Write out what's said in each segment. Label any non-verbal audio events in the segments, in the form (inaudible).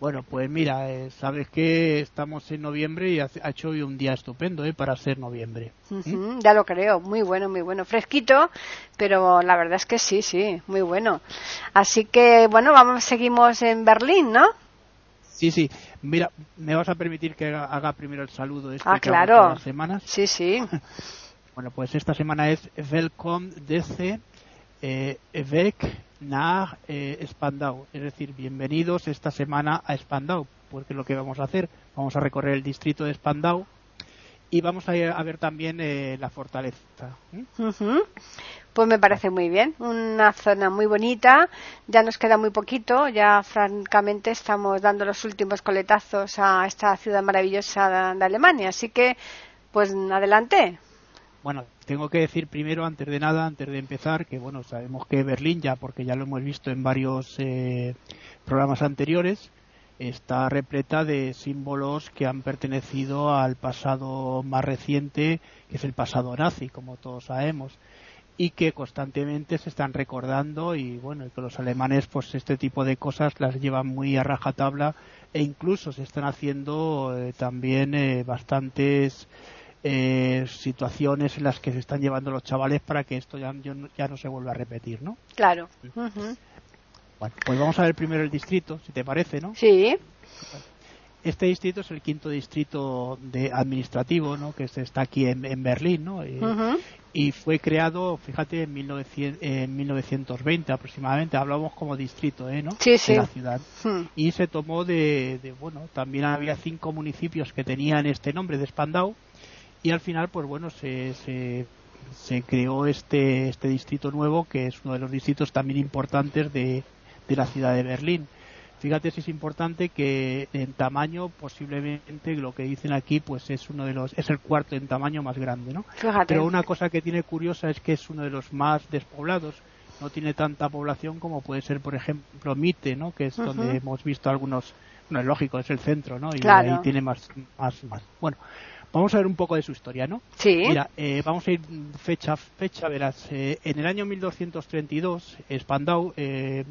Bueno, pues mira, eh, sabes que estamos en noviembre y ha hecho hoy un día estupendo ¿eh? para ser noviembre. ¿Mm? Ya lo creo, muy bueno, muy bueno. Fresquito, pero la verdad es que sí, sí, muy bueno. Así que, bueno, vamos, seguimos en Berlín, ¿no? Sí, sí. Mira, me vas a permitir que haga, primero el saludo este ah, claro. las semanas. Sí, sí. (laughs) (laughs) bueno, pues esta semana es Welcome DC eh, Weg nach eh, Spandau, es decir, bienvenidos esta semana a Spandau, porque lo que vamos a hacer, vamos a recorrer el distrito de Spandau y vamos a, a ver también eh, la fortaleza. Pues me parece muy bien, una zona muy bonita, ya nos queda muy poquito, ya francamente estamos dando los últimos coletazos a esta ciudad maravillosa de Alemania, así que pues adelante. Bueno, tengo que decir primero, antes de nada, antes de empezar, que bueno, sabemos que Berlín ya, porque ya lo hemos visto en varios eh, programas anteriores, está repleta de símbolos que han pertenecido al pasado más reciente, que es el pasado nazi, como todos sabemos, y que constantemente se están recordando y bueno, que los alemanes pues este tipo de cosas las llevan muy a rajatabla e incluso se están haciendo eh, también eh, bastantes eh, situaciones en las que se están llevando los chavales para que esto ya, ya no se vuelva a repetir, ¿no? Claro. Bueno, pues vamos a ver primero el distrito, si te parece, ¿no? Sí. Este distrito es el quinto distrito de administrativo, ¿no? Que está aquí en, Berlín, ¿no? Eh, y fue creado, fíjate, en, 1920 aproximadamente. Hablamos como distrito, ¿eh? ¿no? Sí, sí. De la ciudad. Y se tomó de, de, bueno, también había cinco municipios que tenían este nombre de Spandau y al final pues bueno se, se, se, creó este este distrito nuevo que es uno de los distritos también importantes de, de la ciudad de Berlín. Fíjate si es importante que en tamaño posiblemente lo que dicen aquí pues es uno de los es el cuarto en tamaño más grande no pero una cosa que tiene curiosa es que es uno de los más despoblados. No tiene tanta población como puede ser por ejemplo Mite no que es donde hemos visto algunos no es lógico es el centro no y ahí tiene más más más. Bueno Vamos a ver un poco de su historia, ¿no? Sí. Mira, eh, vamos a ir fecha fecha, verás. Eh, en el año 1232, Spandau eh,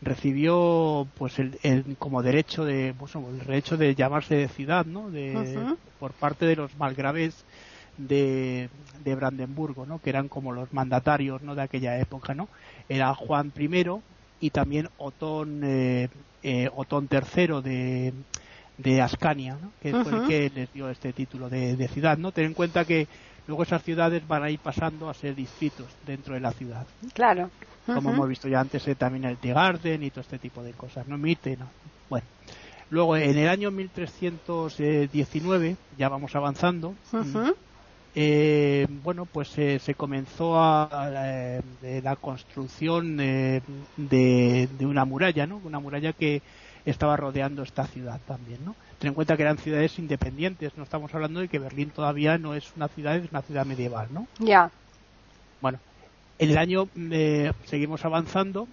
recibió, pues, el, como derecho de, pues, el derecho de llamarse de ciudad, ¿no? De, Por parte de los malgraves de, de Brandenburgo, ¿no? Que eran como los mandatarios, ¿no? De aquella época, ¿no? Era Juan I y también Otón, eh, Otón III de de Ascania, que fue el que les dio este título de, ciudad. ¿no? Ten en cuenta que luego esas ciudades van a ir pasando a ser distritos dentro de la ciudad. Claro. Como hemos visto ya antes eh, también el Garden y todo este tipo de cosas. No Mite, no. Bueno. Luego en el año 1319, ya vamos avanzando, eh, bueno, pues eh, se comenzó a, la construcción de, de, una muralla, ¿no? Una muralla que estaba rodeando esta ciudad también, ¿no? Ten en cuenta que eran ciudades independientes, no estamos hablando de que Berlín todavía no es una ciudad, es una ciudad medieval, ¿no? Ya. Bueno, en el año eh, seguimos avanzando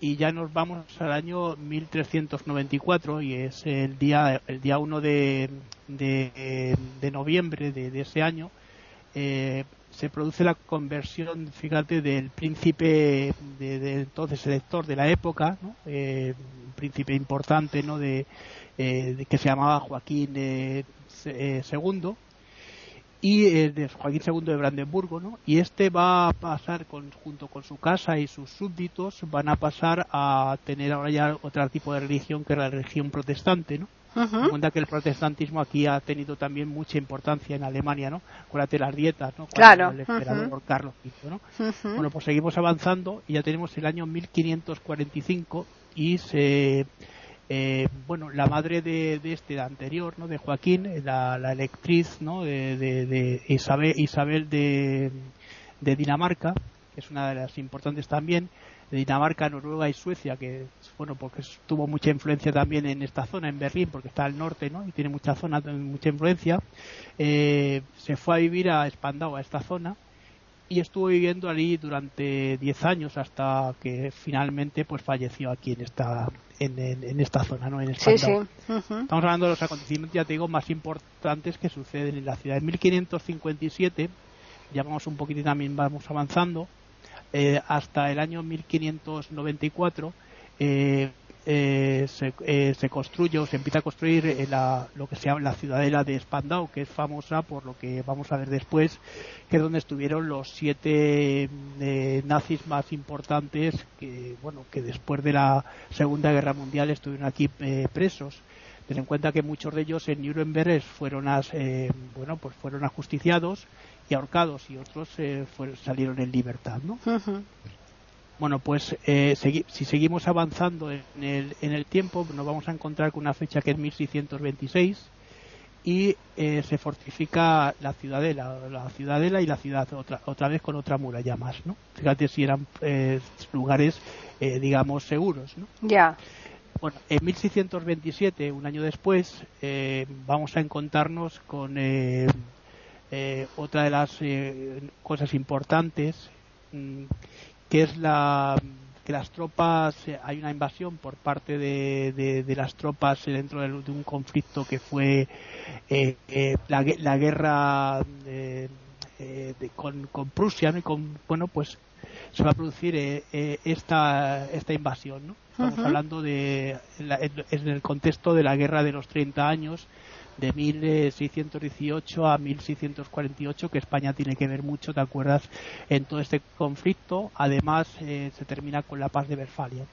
y ya nos vamos al año 1394 y es el día el día 1 de, de, de noviembre de, de, ese año eh, se produce la conversión, fíjate, del príncipe de, entonces elector de la época, ¿no? eh, un príncipe importante, ¿no? De, eh, que se llamaba Joaquín II eh, eh, y de Joaquín II de Brandenburgo, ¿no? Y este va a pasar con, junto con su casa y sus súbditos van a pasar a tener ahora ya otro tipo de religión que es la religión protestante, ¿no? Uh cuenta que el protestantismo aquí ha tenido también mucha importancia en Alemania, ¿no? Acuérdate las dietas, ¿no? claro. El emperador Carlos V, ¿no? Bueno, pues seguimos avanzando y ya tenemos el año 1545 y se... Eh, bueno, la madre de, de, este anterior, ¿no? De Joaquín, la, la electriz, ¿no? De, de, de Isabel, Isabel de, de Dinamarca, que es una de las importantes también, de Dinamarca, Noruega y Suecia, que bueno, porque tuvo mucha influencia también en esta zona, en Berlín, porque está al norte, ¿no? Y tiene mucha zona, mucha influencia. Eh, se fue a vivir a Spandau, a esta zona, y estuvo viviendo allí durante 10 años hasta que finalmente pues falleció aquí en esta en, en, esta zona, ¿no? En el sí, sí. Estamos hablando de los acontecimientos, ya te digo, más importantes que suceden en la ciudad. En 1557, ya vamos un poquitín también, vamos avanzando, eh, hasta el año 1594, eh, eh, se, eh, se, construye o se empieza a construir eh, la, lo que se llama la ciudadela de Spandau, que es famosa por lo que vamos a ver después, que es donde estuvieron los siete eh, nazis más importantes que, bueno, que después de la Segunda Guerra Mundial estuvieron aquí eh, presos. Ten en cuenta que muchos de ellos en Nuremberg fueron, as, bueno, pues fueron ajusticiados y ahorcados y otros fueron, salieron en libertad, ¿no? Uh -huh. Bueno, pues eh, segui si seguimos avanzando en el, en el, tiempo, nos vamos a encontrar con una fecha que es 1626 y eh, se fortifica la ciudadela, la ciudadela y la ciudad otra, otra vez con otra muralla más, ¿no? Fíjate si eran eh, lugares, digamos, seguros, ¿no? Ya. Bueno, en 1627, un año después, vamos a encontrarnos con otra de las cosas importantes mm, que es la que las tropas hay una invasión por parte de, de, de las tropas dentro de, de, un conflicto que fue eh, eh, la, la, guerra eh, con, con, Prusia ¿no? y con bueno pues se va a producir esta esta invasión ¿no? estamos Uh -huh. hablando de la, en el contexto de la guerra de los 30 años de 1618 a 1648 que España tiene que ver mucho, ¿te acuerdas? En todo este conflicto, además eh, se termina con la paz de Westfalia.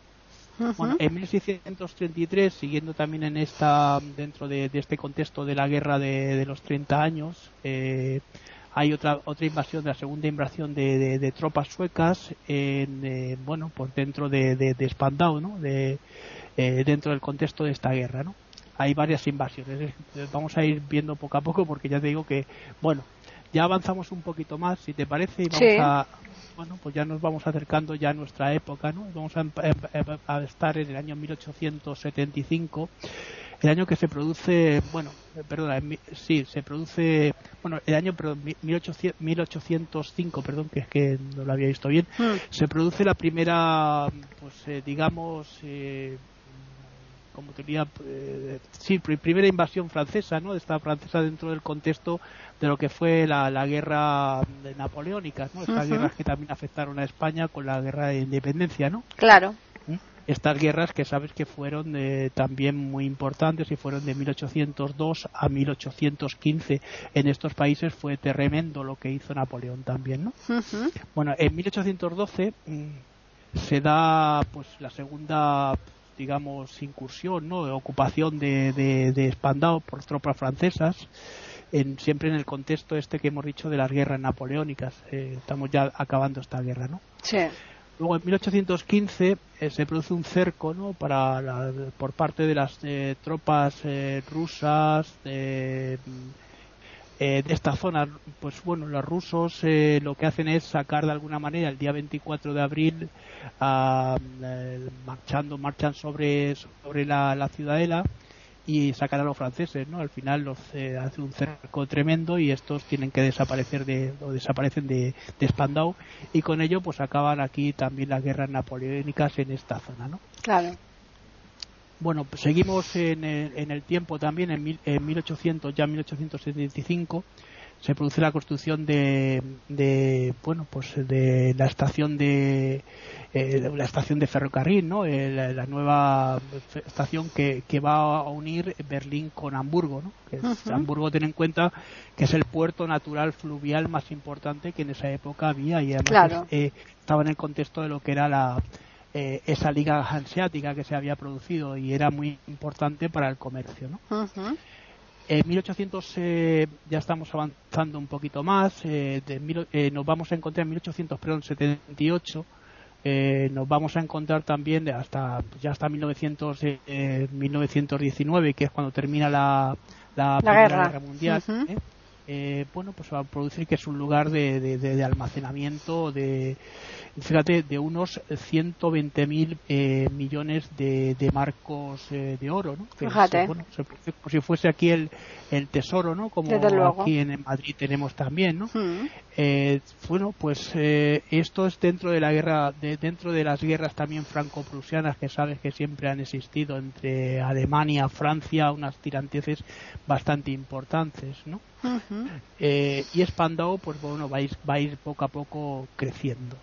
Uh -huh. Bueno, en 1633, siguiendo también en esta dentro de, de este contexto de la guerra de, de los 30 años, eh, hay otra otra invasión, la segunda invasión de, de, de tropas suecas en eh, bueno, pues dentro de, de Spandau, ¿no? De, eh, dentro del contexto de esta guerra, ¿no? Hay varias invasiones. Vamos a ir viendo poco a poco porque ya te digo que, bueno, ya avanzamos un poquito más, si te parece, y vamos sí. a, bueno, pues ya nos vamos acercando ya a nuestra época, ¿no? Vamos a, a, a estar en el año 1875, el año que se produce, bueno, perdona, sí, se produce, bueno, el año, perdón, 1800, 1805, perdón, que es que no lo había visto bien, mm. se produce la primera, pues eh, digamos, eh, como tenía eh, sí primera invasión francesa no esta francesa dentro del contexto de lo que fue la, la guerra de napoleónica no estas uh -huh. guerras que también afectaron a España con la guerra de independencia no claro ¿Mm? estas guerras que sabes que fueron eh, también muy importantes y fueron de 1802 a 1815 en estos países fue tremendo lo que hizo Napoleón también no uh -huh. bueno en 1812 mmm, se da pues la segunda digamos, incursión, ¿no? De ocupación de, de, de Spandau por tropas francesas, en, siempre en el contexto este que hemos dicho de las guerras napoleónicas. Eh, estamos ya acabando esta guerra, ¿no? Sí. Luego en 1815 eh, se produce un cerco, ¿no? Para la, por parte de las eh, tropas eh, rusas de, de esta zona, pues bueno, los rusos eh, lo que hacen es sacar de alguna manera el día 24 de abril, eh, marchando, marchan sobre, sobre la, la, ciudadela y sacar a los franceses, ¿no? Al final los eh, hace un cerco tremendo y estos tienen que desaparecer de, o desaparecen de, de Spandau y con ello pues acaban aquí también las guerras napoleónicas en esta zona, ¿no? Claro. Bueno, pues seguimos en el, en el tiempo también, en, mil, en 1800, ya 1875, se produce la construcción de, de bueno, pues de la estación de, eh, la estación de ferrocarril, ¿no? Eh, la, la, nueva estación que, que va a unir Berlín con Hamburgo, ¿no? Que es, uh -huh. Hamburgo, ten en cuenta que es el puerto natural fluvial más importante que en esa época había y además claro. eh, estaba en el contexto de lo que era la eh, esa liga hanseática que se había producido y era muy importante para el comercio. ¿no? Uh -huh. En 1800 eh, ya estamos avanzando un poquito más, eh, de mil, eh, nos vamos a encontrar en 1878, eh, nos vamos a encontrar también hasta ya hasta 1900, 1919, que es cuando termina la, la, la Primera guerra. Guerra Mundial. Uh -huh. Eh, bueno, pues va a producir que es un lugar de, de, almacenamiento de, fíjate, de unos 120.000 eh, millones de, marcos eh, de oro, ¿no? fíjate. como si fuese aquí el, el tesoro, ¿no? Como aquí en Madrid tenemos también, ¿no? Mm. Eh, bueno, pues esto es dentro de la guerra, de, dentro de las guerras también franco-prusianas que sabes que siempre han existido entre Alemania, Francia, unas tiranteces bastante importantes, ¿no? Eh, y Spandau, pues bueno, va a, ir, poco a poco creciendo.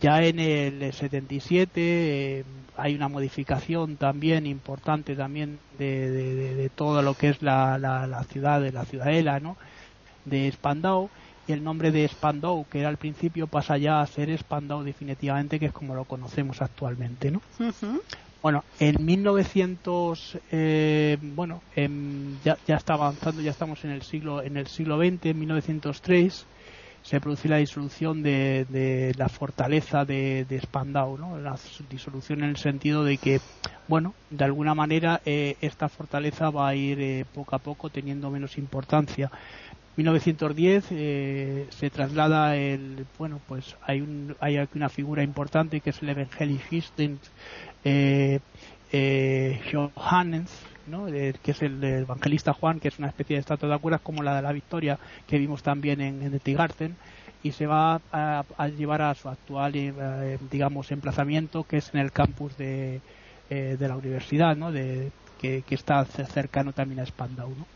Ya en el 77 eh, hay una modificación también importante también de, todo lo que es la, la, ciudad, de la ciudadela, ¿no? De Spandau y el nombre de Spandau, que era al principio, pasa ya a ser Spandau definitivamente, que es como lo conocemos actualmente, ¿no? Bueno, en 1900, eh, bueno, ya, ya, está avanzando, ya estamos en el siglo en el siglo XX, en 1903 se produce la disolución de, la fortaleza de, de, Spandau, ¿no? La disolución en el sentido de que, bueno, de alguna manera eh, esta fortaleza va a ir eh, poco a poco teniendo menos importancia. 1910 eh, se traslada el bueno pues hay un hay aquí una figura importante que es el Evangelist eh, eh, Johannes, ¿no? que es el, evangelista Juan, que es una especie de estatua de acuerdas como la de la Victoria que vimos también en, en Tigarten, y se va a, llevar a su actual, eh, digamos, emplazamiento, que es en el campus de, eh, de la universidad, ¿no? De, que, está cercano también a Spandau. ¿no?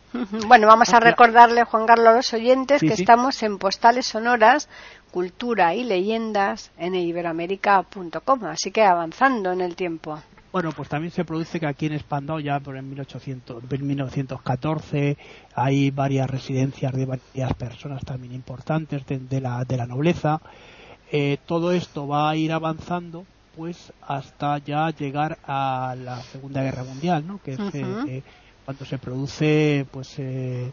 Bueno, vamos a recordarle, Juan Carlos, a los oyentes que estamos en Postales Sonoras, Cultura y Leyendas en iberoamérica.com, así que avanzando en el tiempo. Bueno, pues también se produce que aquí en Spandau ya por en 1800, 1914 hay varias residencias de varias personas también importantes de, la, de la nobleza. Eh, todo esto va a ir avanzando pues hasta ya llegar a la Segunda Guerra Mundial, ¿no? Que es eh, cuando se produce pues el,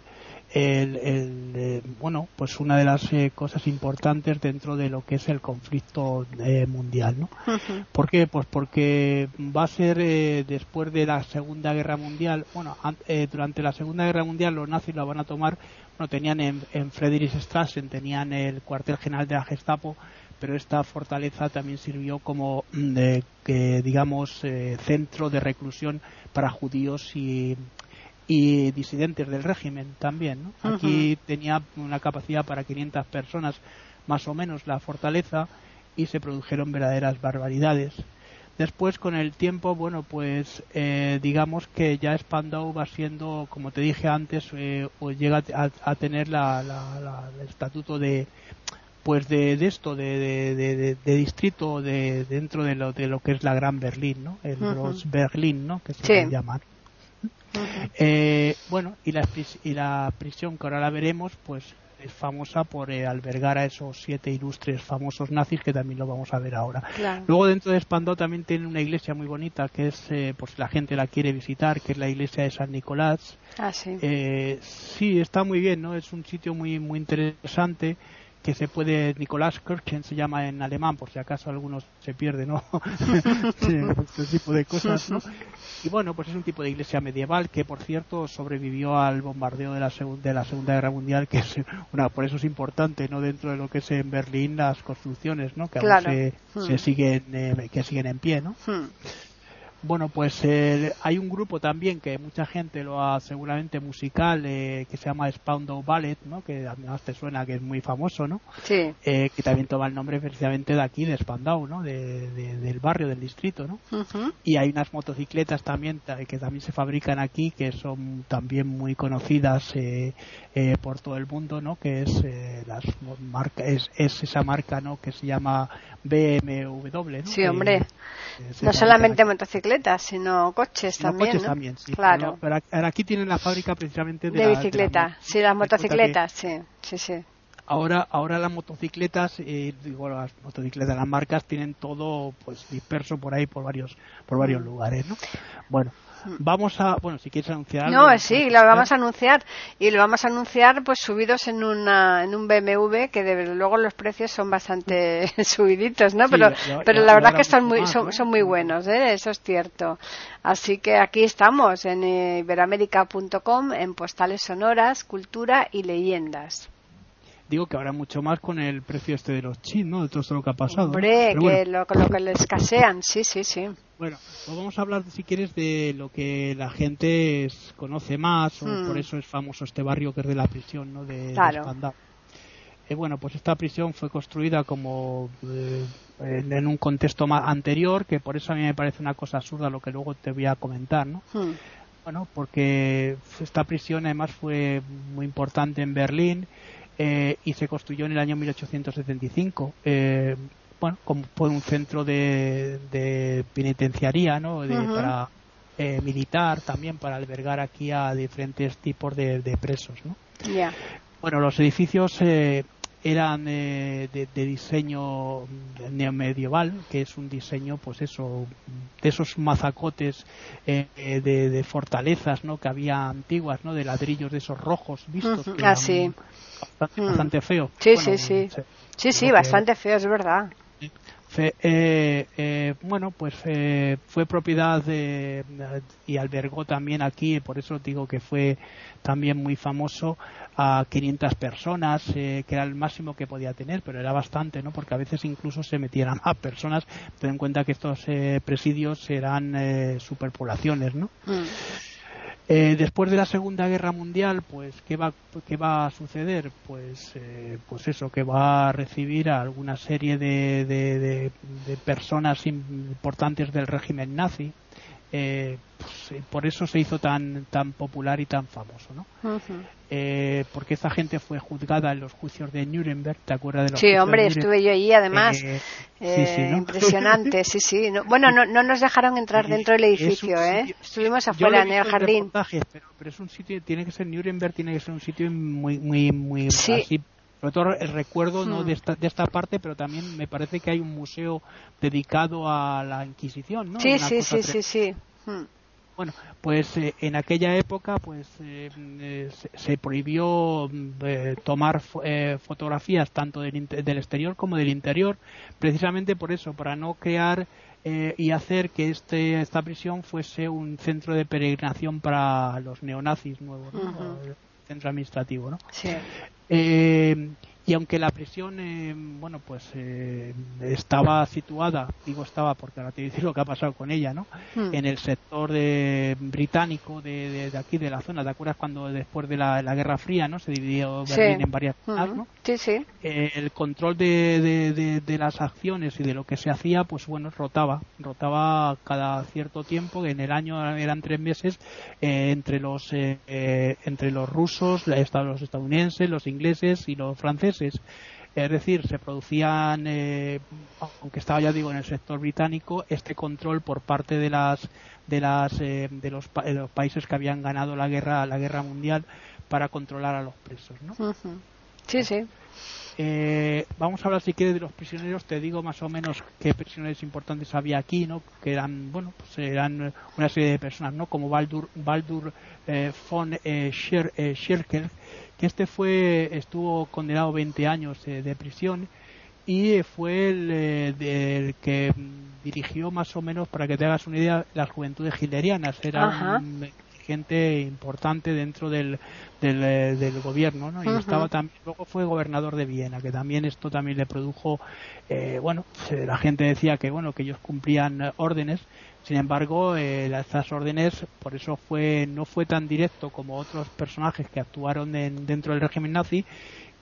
el bueno pues una de las cosas importantes dentro de lo que es el conflicto mundial no ¿por qué? pues porque va a ser después de la segunda guerra mundial bueno durante la segunda guerra mundial los nazis la van a tomar bueno tenían en, en Friedrichstraßen tenían el cuartel general de la Gestapo pero esta fortaleza también sirvió como, mm, digamos, eh, centro de reclusión para judíos y, disidentes del régimen también. Aquí tenía una capacidad para 500 personas, más o menos, la fortaleza, y se produjeron verdaderas barbaridades. Después, con el tiempo, bueno, pues eh, digamos que ya Spandau va siendo, como te dije antes, eh, llega a, tener el estatuto de, pues de, esto, de, distrito de, dentro de lo, de lo que es la Gran Berlín, ¿no? El Berlín, ¿no? Que se Eh, bueno, y la, y la prisión que ahora la veremos, pues es famosa por eh, albergar a esos siete ilustres famosos nazis que también lo vamos a ver ahora. Luego dentro de Spandau también tiene una iglesia muy bonita que es, eh, por si la gente la quiere visitar, que es la iglesia de San Nicolás. Ah, sí. sí, está muy bien, ¿no? Es un sitio muy muy interesante que se puede, Nicolás Kirchen se llama en alemán, por si acaso algunos se pierden, ¿no? (laughs) este tipo de cosas, ¿no? Y bueno, pues es un tipo de iglesia medieval que, por cierto, sobrevivió al bombardeo de la, de la Segunda Guerra Mundial, que es, una, por eso es importante, ¿no? Dentro de lo que es en Berlín las construcciones, ¿no? Que aún se, se, hmm. siguen, eh, que siguen en pie, ¿no? Hmm. Bueno, pues eh, hay un grupo también que mucha gente lo ha seguramente musical eh, que se llama Spandau Ballet, ¿no? Que además te suena que es muy famoso, ¿no? Sí. Eh, que también toma el nombre precisamente de aquí, de Spandau, ¿no? De, del barrio, del distrito, ¿no? Y hay unas motocicletas también que también se fabrican aquí que son también muy conocidas por todo el mundo, ¿no? Que es las marca, es, es esa marca, ¿no? Que se llama BMW, ¿no? Sí, hombre. no solamente motocicletas, sino coches también. Coches también, sí. Claro. Pero, aquí tienen la fábrica precisamente de, de bicicleta. sí, las motocicletas, sí, sí, sí. Ahora, ahora las motocicletas, eh, digo las motocicletas, las marcas tienen todo pues disperso por ahí por varios, por varios mm. lugares, ¿no? Bueno, Vamos a, bueno, si quieres anunciar algo. No, sí, lo vamos a anunciar y lo vamos a anunciar pues subidos en una en un BMW que de, luego los precios son bastante (laughs) subiditos, ¿no? Pero pero la verdad que son muy son, son, muy buenos, ¿eh? Eso es cierto. Así que aquí estamos en iberoamérica.com en postales sonoras, cultura y leyendas digo que habrá mucho más con el precio este de los chips, ¿no? De todo lo que ha pasado. Hombre, que lo, lo, que le escasean, sí, sí, sí. Bueno, pues vamos a hablar, si quieres, de lo que la gente conoce más, o por hmm. eso es famoso este barrio que es de la prisión, ¿no? De, claro. eh, bueno, pues esta prisión fue construida como eh, en, un contexto más anterior, que por eso a mí me parece una cosa absurda lo que luego te voy a comentar, ¿no? Hmm. Bueno, porque esta prisión además fue muy importante en Berlín eh, y se construyó en el año 1875. Eh, bueno, como fue un centro de, penitenciaría, ¿no? Para eh, militar también para albergar aquí a diferentes tipos de, presos, ¿no? Bueno, los edificios eran de, diseño neomedieval, que es un diseño, pues eso, de esos mazacotes de, fortalezas, ¿no? Que había antiguas, ¿no? De ladrillos de esos rojos vistos. Ah, sí bastante, feo. Sí, sí, sí. Sí, sí, bastante feo, es verdad. Eh, eh, bueno, pues eh, fue propiedad de, y albergó también aquí, por eso digo que fue también muy famoso, a 500 personas, que era el máximo que podía tener, pero era bastante, ¿no? Porque a veces incluso se metieran a personas, ten en cuenta que estos presidios eran superpoblaciones, ¿no? Mm. Eh, después de la Segunda Guerra Mundial, pues ¿qué va, qué va a suceder? Pues, eh, pues eso, que va a recibir a alguna serie de, de personas importantes del régimen nazi, eh, pues, por eso se hizo tan tan popular y tan famoso, ¿no? eh, porque esa gente fue juzgada en los juicios de Nuremberg, ¿te acuerdas de los Sí, hombre, estuve yo allí además. Eh, sí, sí, ¿no? Impresionante, sí, sí. bueno, no, no nos dejaron entrar (laughs) dentro del edificio, ¿eh? Estuvimos afuera en el jardín. Pero, pero, es un sitio, tiene que ser Nuremberg, tiene que ser un sitio muy, muy, muy así sobre todo el recuerdo no de hmm. esta, de esta parte pero también me parece que hay un museo dedicado a la Inquisición ¿no? sí sí sí, sí sí hmm. bueno pues eh, en aquella época pues eh, eh, se, prohibió tomar fotografías tanto del, del, exterior como del interior precisamente por eso para no crear y hacer que este, esta prisión fuese un centro de peregrinación para los neonazis nuevos ¿no? Centro administrativo ¿no? Sí. Eh, y aunque la prisión, eh, bueno, pues eh, estaba situada, digo estaba porque ahora te voy a decir lo que ha pasado con ella, ¿no? Hmm. En el sector de, británico de, de, aquí, de la zona, ¿te acuerdas cuando después de la, Guerra Fría, ¿no? Se dividió Berlín en varias zonas, ¿no? Sí, sí. Eh, el control de, de, las acciones y de lo que se hacía, pues bueno, rotaba, rotaba cada cierto tiempo, en el año eran tres meses, entre los entre los rusos, los estadounidenses, los ingleses y los franceses es decir, se producían, eh, aunque estaba ya digo en el sector británico, este control por parte de las de las eh, de, los, países que habían ganado la guerra la guerra mundial para controlar a los presos, ¿no? Sí, sí. Eh, vamos a hablar si quieres de los prisioneros. Te digo más o menos qué prisioneros importantes había aquí, ¿no? Que eran, bueno, pues eran una serie de personas, ¿no? Como Baldur, Baldur von Schirkel, que este fue estuvo condenado 20 años eh, de prisión y fue el, eh, que dirigió más o menos, para que te hagas una idea, las juventudes hitlerianas. Era gente importante dentro del, del, eh, gobierno, ¿no? Y estaba también, luego fue gobernador de Viena, que también esto también le produjo, bueno, la gente decía que, bueno, que ellos cumplían órdenes, sin embargo, eh, estas órdenes, por eso fue no fue tan directo como otros personajes que actuaron dentro del régimen nazi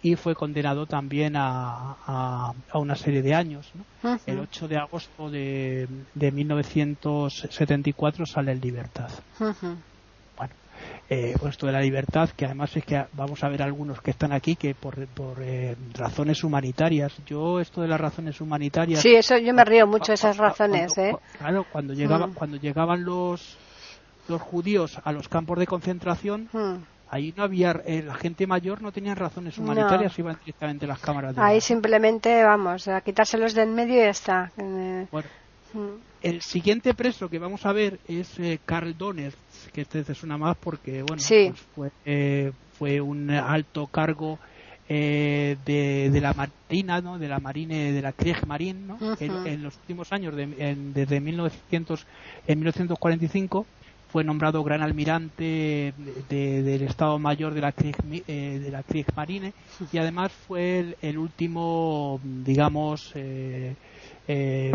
y fue condenado también a, una serie de años. El 8 de agosto de, de 1974 sale en libertad eh, esto de la libertad, que además es que vamos a ver algunos que están aquí que por, por eh, razones humanitarias. Yo esto de las razones humanitarias. Sí, eso yo me río mucho de esas razones, ¿eh? Claro, cuando llegaban, mm. cuando llegaban los los judíos a los campos de concentración. Mm. Ahí no había, eh, la gente mayor no tenía razones humanitarias, iban directamente a las cámaras de Ahí simplemente, vamos, a quitárselos de en medio y ya está. Bueno, Mm. El siguiente preso que vamos a ver es eh, Carl Donner, que este te suena más porque, bueno, pues fue, eh, fue un alto cargo eh, de, la marina, ¿no? de la marine, de la Kriegsmarine, ¿no? en, los últimos años, desde 1900, en 1945, fue nombrado gran almirante del Estado Mayor de la, Krieg, eh, de la Kriegsmarine y además fue el, último, digamos, eh, eh,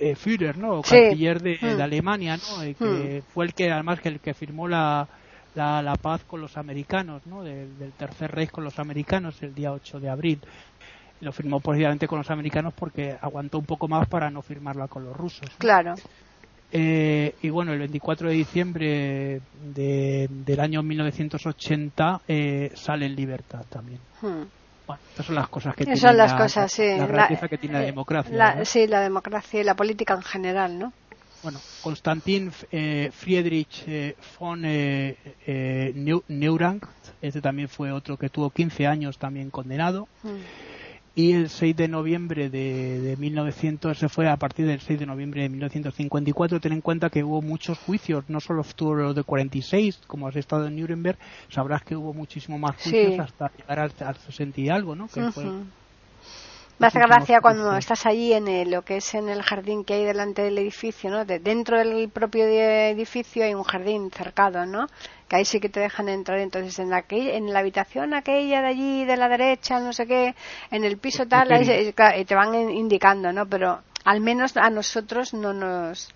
eh, Führer, ¿no? canciller de, mm. Alemania, ¿no? que mm. fue el que además que el que firmó la, la, paz con los americanos, ¿no? Del, Tercer Reich con los americanos el día 8 de abril. Lo firmó precisamente con los americanos porque aguantó un poco más para no firmarla con los rusos. Claro. Eh, y bueno, el 24 de diciembre del año 1980 eh, sale en libertad también. Hmm. Bueno, estas son las cosas que tiene son las cosas, sí. la, que tiene la eh, democracia. Sí, la democracia y la política en general, ¿no? Bueno, Konstantin eh, Friedrich eh, von eh, eh Neurang, este también fue otro que tuvo 15 años también condenado. Mm. Y el 6 de noviembre de, de 1900, se fue a partir del 6 de noviembre de 1954. Ten en cuenta que hubo muchos juicios, no solo estuvo los de 46, como has estado en Nuremberg, sabrás que hubo muchísimo más juicios hasta llegar al, 60 y algo, ¿no? Que fue me hace gracia cuando estás allí en lo que es en el jardín que hay delante del edificio, ¿no? De, dentro del propio edificio hay un jardín cercado, ¿no? Que ahí sí que te dejan entrar. Entonces, en la, en la habitación aquella de allí, de la derecha, no sé qué, en el piso tal, ahí, (laughs) te van indicando, ¿no? Pero al menos a nosotros no nos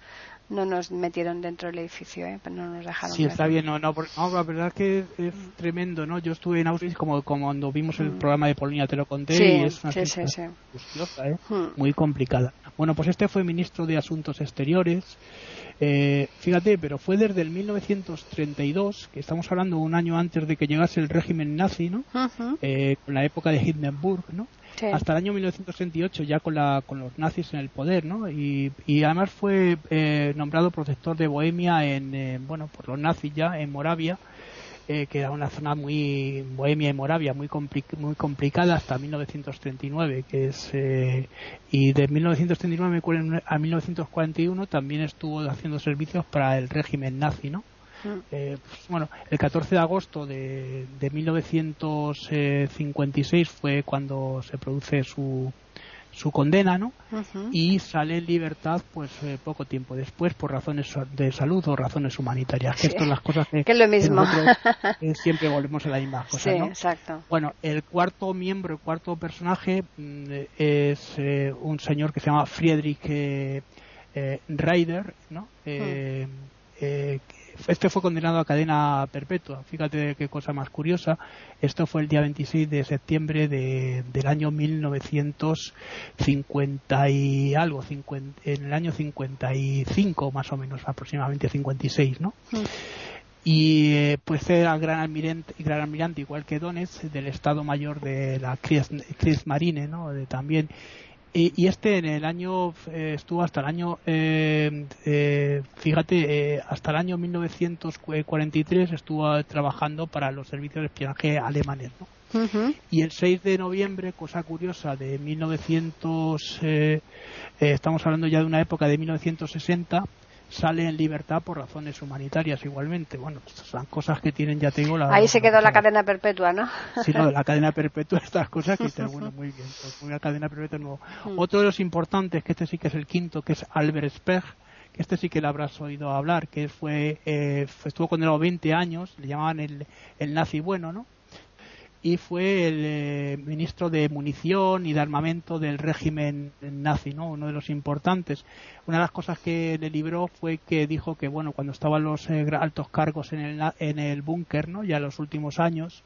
no nos metieron dentro del edificio, ¿eh? no nos dejaron. Sí, está bien, no, no, la verdad es que es tremendo, ¿no? Yo estuve en Auschwitz como, como cuando vimos el mm. programa de Polonia, te lo conté, y es una sí, ¿eh? Mm. muy complicada. Bueno, pues este fue ministro de Asuntos Exteriores, eh, fíjate, pero fue desde el 1932, que estamos hablando un año antes de que llegase el régimen nazi, ¿no? Eh, con la época de Hindenburg, ¿no? Hasta el año 1968 ya con, la, con los nazis en el poder, ¿no? Y, además fue eh, nombrado protector de Bohemia en, eh, bueno, por los nazis ya en Moravia, eh, que era una zona muy Bohemia y Moravia muy muy complicada hasta 1939, que es y de 1939 a 1941 también estuvo haciendo servicios para el régimen nazi, ¿no? Eh, pues, bueno, el 14 de agosto de, de 1956 fue cuando se produce su, su condena, ¿no? Y sale en libertad, pues eh, poco tiempo después, por razones de salud o razones humanitarias. Sí. Esto las cosas que, (laughs) es lo mismo. (laughs) siempre volvemos a la misma cosa, sí, exacto. Bueno, el cuarto miembro, el cuarto personaje mm, es eh, un señor que se llama Friedrich eh, Reider, ¿no? Hmm este fue condenado a cadena perpetua. Fíjate qué cosa más curiosa. Esto fue el día 26 de septiembre de, del año 1950 y algo, en el año 55 más o menos, aproximadamente 56, ¿no? Mm. Y eh, pues era gran almirante, gran almirante igual que Donetsk del Estado Mayor de la Kriegsmarine, ¿no? De, también y, este en el año eh, estuvo hasta el año, eh, eh, fíjate, hasta el año 1943 estuvo trabajando para los servicios de espionaje alemanes. ¿no? Y el 6 de noviembre, cosa curiosa, de 1900, estamos hablando ya de una época de 1960, sale en libertad por razones humanitarias igualmente. Bueno, son cosas que tienen, ya tengo la... Ahí se quedó la, (laughs) cadena perpetua, ¿no? Sí, no, la cadena perpetua, estas cosas que bueno, (laughs) muy bien, pues una cadena perpetua nuevo. Mm. Otro de los importantes, que este sí que es el quinto, que es Albert Speer, que este sí que le habrás oído hablar, que fue, eh, estuvo condenado 20 años, le llamaban el, el nazi bueno, ¿no? Y fue el eh, ministro de munición y de armamento del régimen nazi, ¿no? Uno de los importantes. Una de las cosas que le libró fue que dijo que, bueno, cuando estaban los eh, altos cargos en el, en el búnker, ¿no? Ya en los últimos años,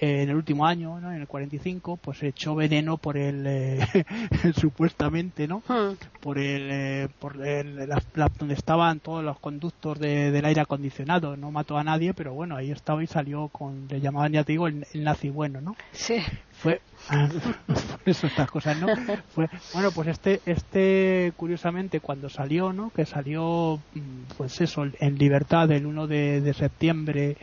en el último año, ¿no? en el 45, pues echó veneno por el, eh, (laughs) supuestamente, ¿no? Hmm. Por el, eh, por el, donde estaban todos los conductos del aire acondicionado. No mató a nadie, pero bueno, ahí estaba y salió con, le llamaban, ya te digo, el, nazi bueno, ¿no? Sí. Fue, (laughs) eso, estas cosas, ¿no? Fue, bueno, pues este, este, curiosamente, cuando salió, ¿no? Que salió, mm, pues eso, en libertad el 1 de, de septiembre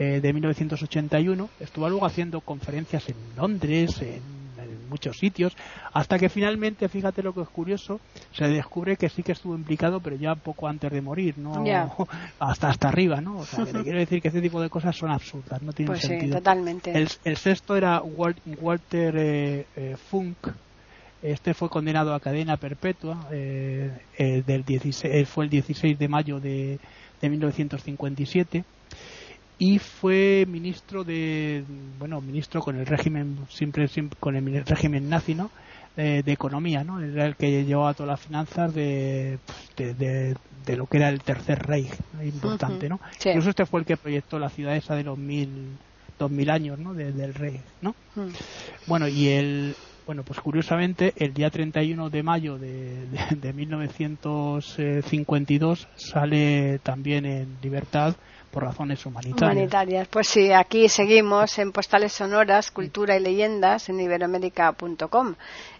eh, de 1981. Estuvo luego haciendo conferencias en Londres, en, muchos sitios, hasta que finalmente, fíjate lo que es curioso, se descubre que sí que estuvo implicado, pero ya poco antes de morir, no (laughs) hasta hasta arriba, ¿no? O sea, que (laughs) quiero decir que este tipo de cosas son absurdas, no tienen pues sentido. Sí, totalmente. El, sexto era Walter eh, eh, Funk, este fue condenado a cadena perpetua, eh, del 16, fue el 16 de mayo de, de 1957 y fue ministro de bueno ministro con el régimen siempre, con el régimen nazi no de economía no era el que llevaba todas las finanzas de, de, de, lo que era el tercer Reich importante no incluso este fue el que proyectó la ciudad esa de los mil dos mil años no del Reich no bueno y el bueno, pues curiosamente, el día 31 de mayo de, de, de 1952 sale también en libertad por razones humanitarias. Humanitarias. Pues sí, aquí seguimos en Postales Sonoras, Cultura y Leyendas en iberoamérica.com.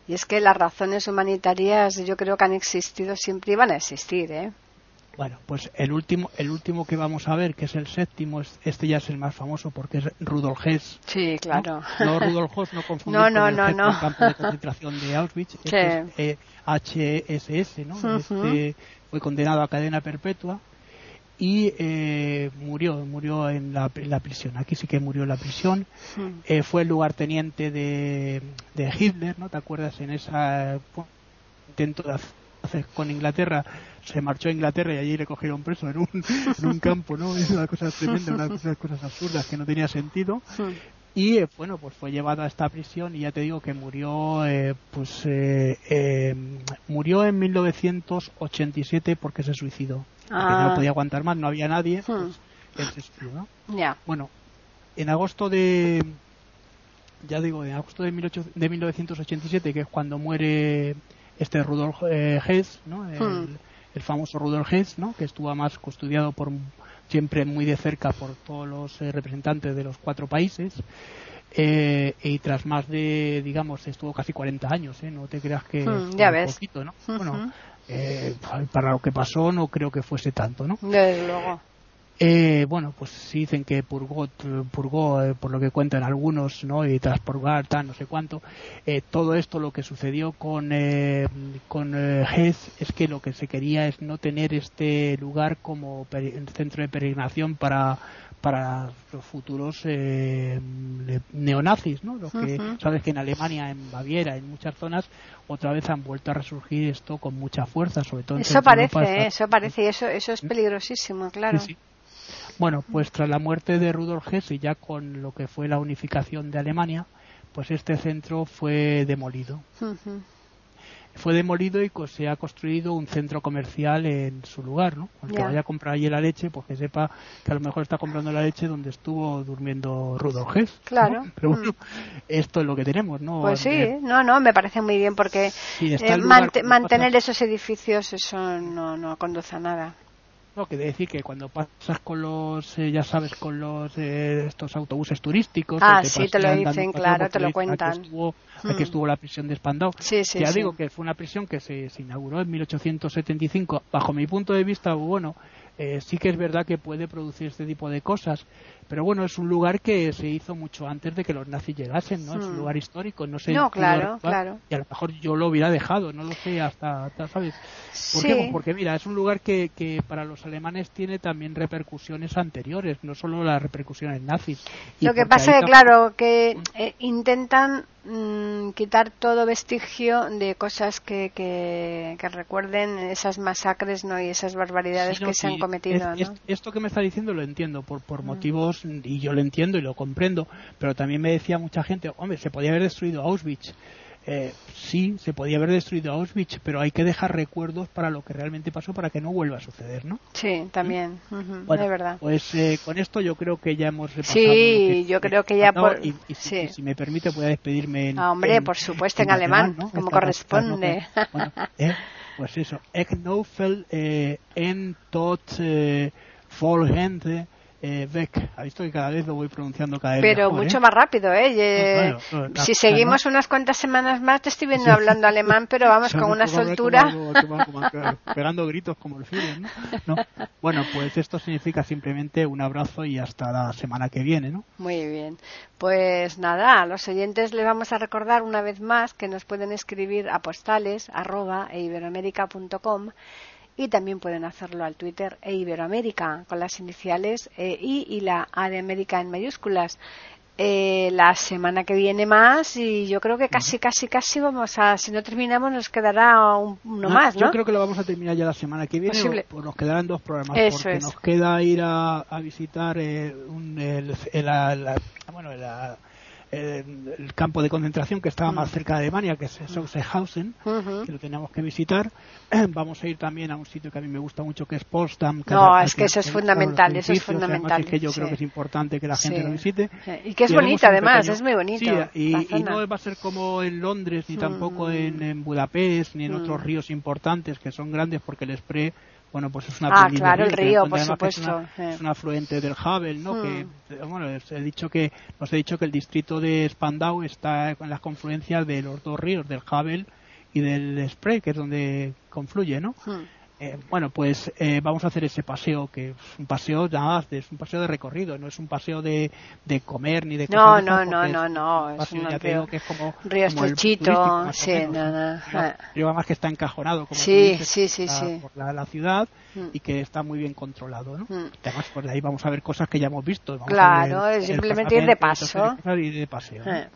Y es que las razones humanitarias yo creo que han existido siempre y van a existir, ¿eh? Bueno, pues el último, el último que vamos a ver, que es el séptimo, este ya es el más famoso porque es Rudolf Hess. Sí, claro. No, Rudolf Hess, no confundir no, no, con el campo de concentración de Auschwitz. Este es HSS, ¿no? este fue condenado a cadena perpetua y eh, murió, murió en la, prisión. Aquí sí que murió en la prisión. Eh, fue el lugarteniente de, de Hitler, ¿no? ¿Te acuerdas? En esa intento de hacer con Inglaterra, se marchó a Inglaterra y allí le cogieron preso en un, en un campo, ¿no? Es una cosa tremenda, una de cosas absurdas que no tenía sentido. Y eh, bueno, pues fue llevado a esta prisión y ya te digo que murió, pues murió en 1987 porque se suicidó no ah. podía aguantar más, no había nadie, hmm. pues ¿no? Bueno, en agosto de ya digo, en agosto de, de 1987, que es cuando muere este Rudolf eh, Hess, ¿no? Hmm. El, famoso Rudolf Hess, ¿no? Que estuvo más custodiado por siempre muy de cerca por todos los eh, representantes de los cuatro países. Eh, y tras más de, digamos, estuvo casi 40 años, ¿eh? No te creas que hmm, ya ves. poquito, ¿no? Bueno, eh, para lo que pasó no creo que fuese tanto, ¿no? Desde luego. Eh, bueno, pues dicen que purgó, purgó eh, por lo que cuentan algunos, ¿no? Y tras purgar, tal, no sé cuánto. Eh, todo esto, lo que sucedió con, con Hess es que lo que se quería es no tener este lugar como centro de peregrinación para para los futuros eh, neonazis, ¿no? Los que sabes que en Alemania, en Baviera, en muchas zonas otra vez han vuelto a resurgir esto con mucha fuerza, sobre todo. Eso parece, eso parece, y eso eso es peligrosísimo, claro. Bueno, pues tras la muerte de Rudolf Hess y ya con lo que fue la unificación de Alemania, pues este centro fue demolido fue demolido y se ha construido un centro comercial en su lugar, ¿no? El que vaya a comprar allí la leche, pues que sepa que a lo mejor está comprando la leche donde estuvo durmiendo Rudolf Hess. Claro. Pero bueno, mm. esto es lo que tenemos, ¿no? Pues sí, no, no, me parece muy bien porque eh, mantener esos edificios eso no, no conduce a nada. No, que decir que cuando pasas con los, eh, ya sabes, con los eh, estos autobuses turísticos. Ah, sí, te lo dicen, claro, te lo cuentan. Aquí estuvo, aquí mm. estuvo la prisión de Spandau. Sí, sí, ya digo que fue una prisión que se, se inauguró en 1875. Bajo mi punto de vista, bueno, eh, sí que es verdad que puede producir este tipo de cosas, pero bueno, es un lugar que se hizo mucho antes de que los nazis llegasen, ¿no? Es un hmm. lugar histórico, no sé. No, claro, claro. Y a lo mejor yo lo hubiera dejado, no lo sé, hasta, ¿sabes? ¿Por qué? Pues porque mira, es un lugar que, que para los alemanes tiene también repercusiones anteriores, no solo las repercusiones nazis. lo que pasa es que, claro, que eh, intentan Mm, quitar todo vestigio de cosas que, que, recuerden esas masacres no y esas barbaridades que se han cometido. esto que me está diciendo lo entiendo por, por mm. motivos, y yo lo entiendo y lo comprendo, pero también me decía mucha gente, hombre, se podía haber destruido Auschwitz eh, sí, se podía haber destruido Auschwitz, pero hay que dejar recuerdos para lo que realmente pasó para que no vuelva a suceder, ¿no? Sí, también, de verdad. Pues eh, con esto yo creo que ya hemos repasado. Sí, yo creo que ya por... Y, si, me permite, voy a despedirme en. Ah, hombre, por supuesto, en, alemán, como corresponde. Eh, pues eso, Ich en tot folgende eh, Beck. Ha visto que cada vez lo voy pronunciando cada vez Pero mejor, mucho ¿eh? más rápido, ¿eh? Bueno, si seguimos unas cuantas semanas más, te estoy viendo hablando alemán, pero vamos, con una soltura. pegando gritos como el Führer, ¿no? ¿no? Bueno, pues esto significa simplemente un abrazo y hasta la semana que viene, ¿no? Muy bien. Pues nada, a los oyentes les vamos a recordar una vez más que nos pueden escribir a postales arroba e iberoamérica.com y también pueden hacerlo al Twitter e Iberoamérica con las iniciales e I y la A de América en mayúsculas. Eh, la semana que viene más y yo creo que casi, casi, casi vamos a, si no terminamos nos quedará un- uno Ah, más, ¿no? Yo creo que lo vamos a terminar ya la semana que viene. Posible. o- o nos quedarán dos programas Eso porque es. nos queda ir a, a visitar eh, un- el, el- la- bueno, la- el, el campo de concentración que estaba Mm. más cerca de Alemania, que es Sachsenhausen, Ujú. que lo teníamos que visitar. (clears throat) Vamos a ir también a un sitio que a mí me gusta mucho, que es Potsdam. que No, es que eso es al- fundamental, eso es fundamental, es que yo creo sí. que es importante que la gente Sí. lo visite. Y que es un además, pequeño- es muy bonito. Sí, y, y no va a ser como en Londres, ni tampoco Mm. en, en Budapest, ni en Mm. otros ríos importantes que son grandes, porque el Spree, bueno, pues es una Ah, claro, el río, por es supuesto, una-. Es un afluente del Havel, ¿no? Mm. Que, eh, bueno, os he dicho que, os he dicho que el distrito de Spandau está con las confluencias de los dos ríos, del Havel y del Spree, que es donde confluye, ¿no? Mm. Eh, bueno, pues eh, vamos a hacer ese paseo, que es un paseo nada, es un paseo de recorrido, no es un paseo de, de comer ni de No, de no, no, no, es no, un es paseo, un ya te río- digo que es como, río como estrechito, más sí, menos, no, no, además que está encajonado como Sí, dices, sí, sí, por la- sí. por la, la ciudad Mm. y que está muy bien controlado, ¿no? Mm. Además, pues de ahí vamos a ver cosas que ya hemos visto. vamos a Claro, ver es simplemente ir de paso. de paseo. ¿no? Eh.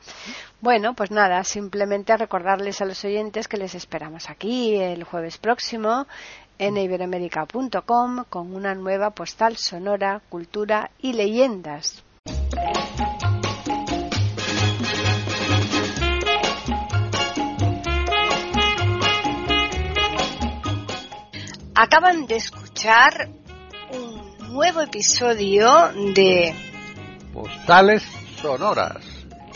Bueno, pues nada, simplemente recordarles a los oyentes que les esperamos aquí el jueves próximo en iberoamérica.com con una nueva postal sonora, cultura y leyendas. Acaban de escuchar un nuevo episodio de Postales Sonoras.